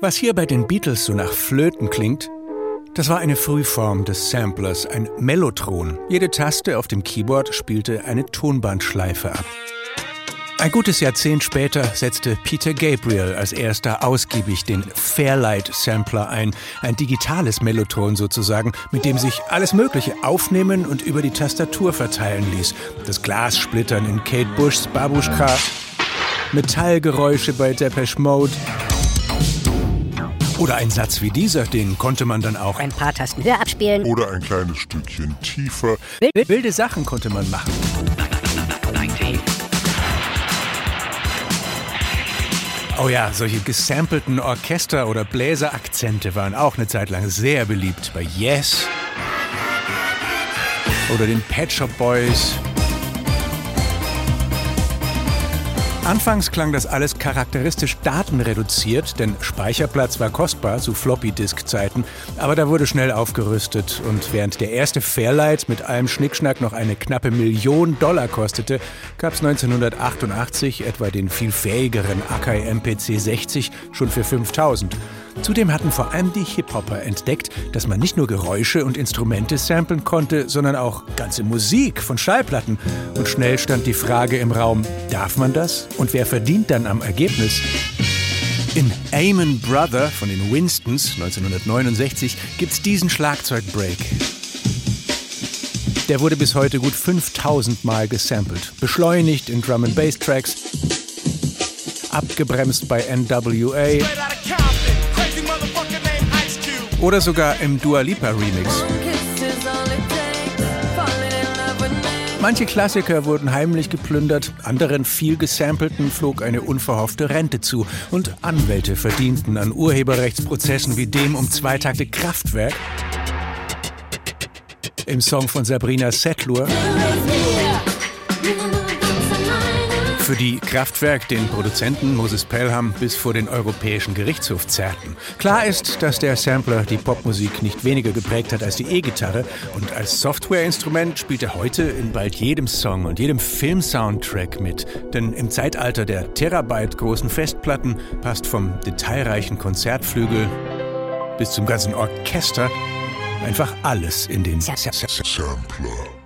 Was hier bei den Beatles so nach Flöten klingt, das war eine Frühform des Samplers, ein Mellotron. Jede Taste auf dem Keyboard spielte eine Tonbandschleife ab. Ein gutes Jahrzehnt später setzte Peter Gabriel als erster ausgiebig den Fairlight Sampler ein, ein digitales Mellotron sozusagen, mit dem sich alles Mögliche aufnehmen und über die Tastatur verteilen ließ. Das Glas splittern in Kate Bushs Babuschka, Metallgeräusche bei Depeche Mode. Oder ein Satz wie dieser, den konnte man dann auch ein paar Tasten höher abspielen. Oder ein kleines Stückchen tiefer. Wilde Sachen konnte man machen. Oh ja, solche gesampelten Orchester- oder Bläserakzente waren auch eine Zeit lang sehr beliebt. Bei Yes oder den Pet Shop Boys Anfangs klang das alles charakteristisch datenreduziert, denn Speicherplatz war kostbar zu Floppy-Disk-Zeiten, aber da wurde schnell aufgerüstet und während der erste Fairlight mit allem Schnickschnack noch eine knappe Million Dollar kostete, gab es 1988 etwa den viel fähigeren Akai MPC 60 schon für 5000. Zudem hatten vor allem die Hip-Hopper entdeckt, dass man nicht nur Geräusche und Instrumente samplen konnte, sondern auch ganze Musik von Schallplatten. Und schnell stand die Frage im Raum, darf man das? Und wer verdient dann am Ergebnis? In Amon Brother von den Winstons 1969 gibt's diesen Schlagzeugbreak. Der wurde bis heute gut 5000 Mal gesampelt, beschleunigt in Drum and Bass Tracks, abgebremst bei NWA oder sogar im Dua Lipa Remix. Manche Klassiker wurden heimlich geplündert, anderen viel gesampelten flog eine unverhoffte Rente zu. Und Anwälte verdienten an Urheberrechtsprozessen wie dem um zwei Takte Kraftwerk. Im Song von Sabrina Settler für die Kraftwerk den Produzenten Moses Pelham bis vor den Europäischen Gerichtshof zerrten. Klar ist, dass der Sampler die Popmusik nicht weniger geprägt hat als die E-Gitarre und als Softwareinstrument spielt er heute in bald jedem Song und jedem Film-Soundtrack mit. Denn im Zeitalter der Terabyte großen Festplatten passt vom detailreichen Konzertflügel bis zum ganzen Orchester einfach alles in den Sampler.